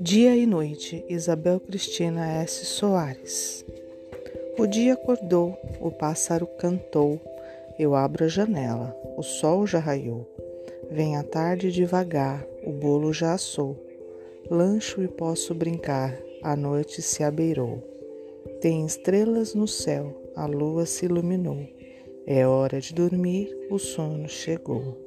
Dia e noite, Isabel Cristina S. Soares. O dia acordou, o pássaro cantou, eu abro a janela, o sol já raiou. Vem a tarde devagar, o bolo já assou. Lancho e posso brincar, a noite se abeirou. Tem estrelas no céu, a lua se iluminou. É hora de dormir, o sono chegou.